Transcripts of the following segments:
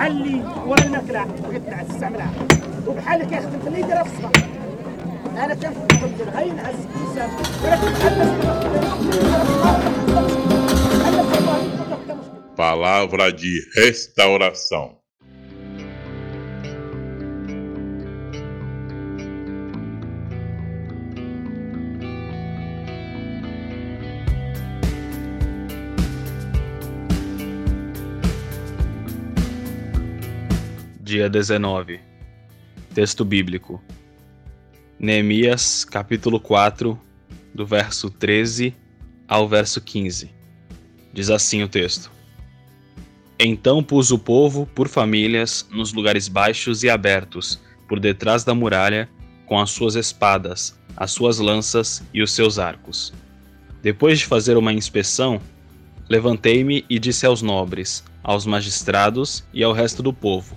معلي ولا الماكله بغيت تستعملها وبحالك يا اخي خليه يديرها في الصباح انا كنفضل غير نعس الانسان ولكن Palavra de restauração. Dia 19. Texto bíblico. Neemias, capítulo 4, do verso 13 ao verso 15. Diz assim o texto: Então pus o povo por famílias nos lugares baixos e abertos, por detrás da muralha, com as suas espadas, as suas lanças e os seus arcos. Depois de fazer uma inspeção, levantei-me e disse aos nobres, aos magistrados e ao resto do povo: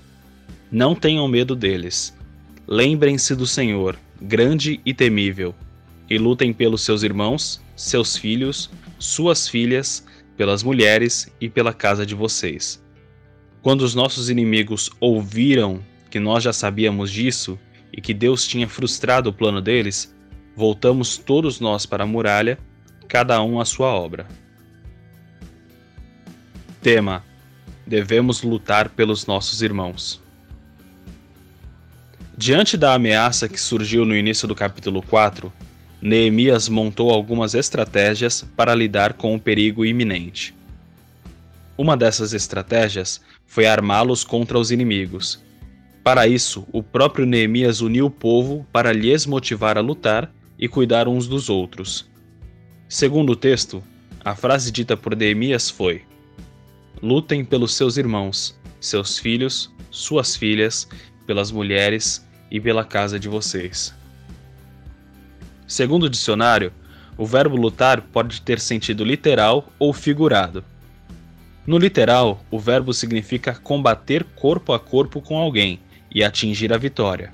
não tenham medo deles. Lembrem-se do Senhor, grande e temível, e lutem pelos seus irmãos, seus filhos, suas filhas, pelas mulheres e pela casa de vocês. Quando os nossos inimigos ouviram que nós já sabíamos disso e que Deus tinha frustrado o plano deles, voltamos todos nós para a muralha, cada um à sua obra. Tema: Devemos lutar pelos nossos irmãos. Diante da ameaça que surgiu no início do capítulo 4, Neemias montou algumas estratégias para lidar com o perigo iminente. Uma dessas estratégias foi armá-los contra os inimigos. Para isso, o próprio Neemias uniu o povo para lhes motivar a lutar e cuidar uns dos outros. Segundo o texto, a frase dita por Neemias foi: Lutem pelos seus irmãos, seus filhos, suas filhas, pelas mulheres e pela casa de vocês. Segundo o dicionário, o verbo lutar pode ter sentido literal ou figurado. No literal, o verbo significa combater corpo a corpo com alguém e atingir a vitória.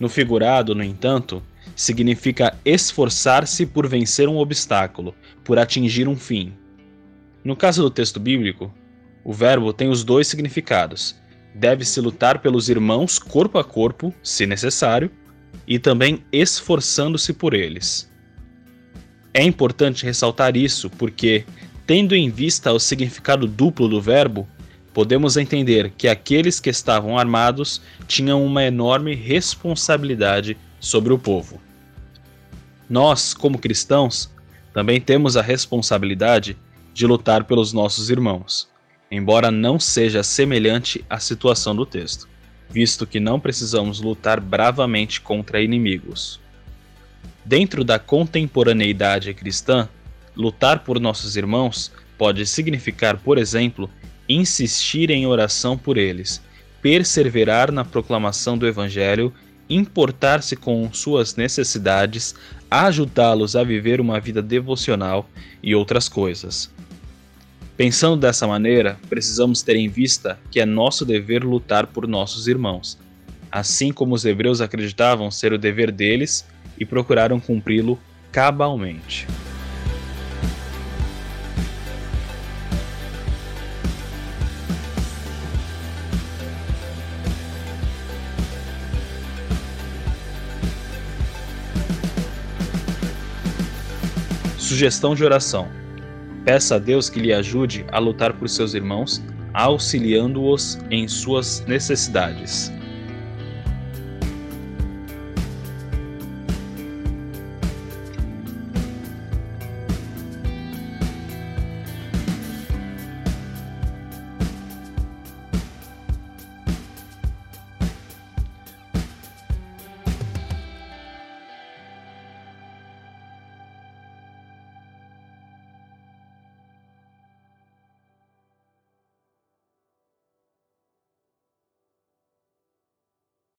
No figurado, no entanto, significa esforçar-se por vencer um obstáculo, por atingir um fim. No caso do texto bíblico, o verbo tem os dois significados, deve-se lutar pelos irmãos corpo a corpo, se necessário, e também esforçando-se por eles. É importante ressaltar isso porque, tendo em vista o significado duplo do verbo, podemos entender que aqueles que estavam armados tinham uma enorme responsabilidade sobre o povo. Nós, como cristãos, também temos a responsabilidade de lutar pelos nossos irmãos embora não seja semelhante à situação do texto, visto que não precisamos lutar bravamente contra inimigos. Dentro da contemporaneidade cristã, lutar por nossos irmãos pode significar, por exemplo, insistir em oração por eles, perseverar na proclamação do Evangelho, importar-se com suas necessidades, ajudá-los a viver uma vida devocional e outras coisas. Pensando dessa maneira, precisamos ter em vista que é nosso dever lutar por nossos irmãos, assim como os hebreus acreditavam ser o dever deles e procuraram cumpri-lo cabalmente. Sugestão de oração Peça a Deus que lhe ajude a lutar por seus irmãos, auxiliando-os em suas necessidades.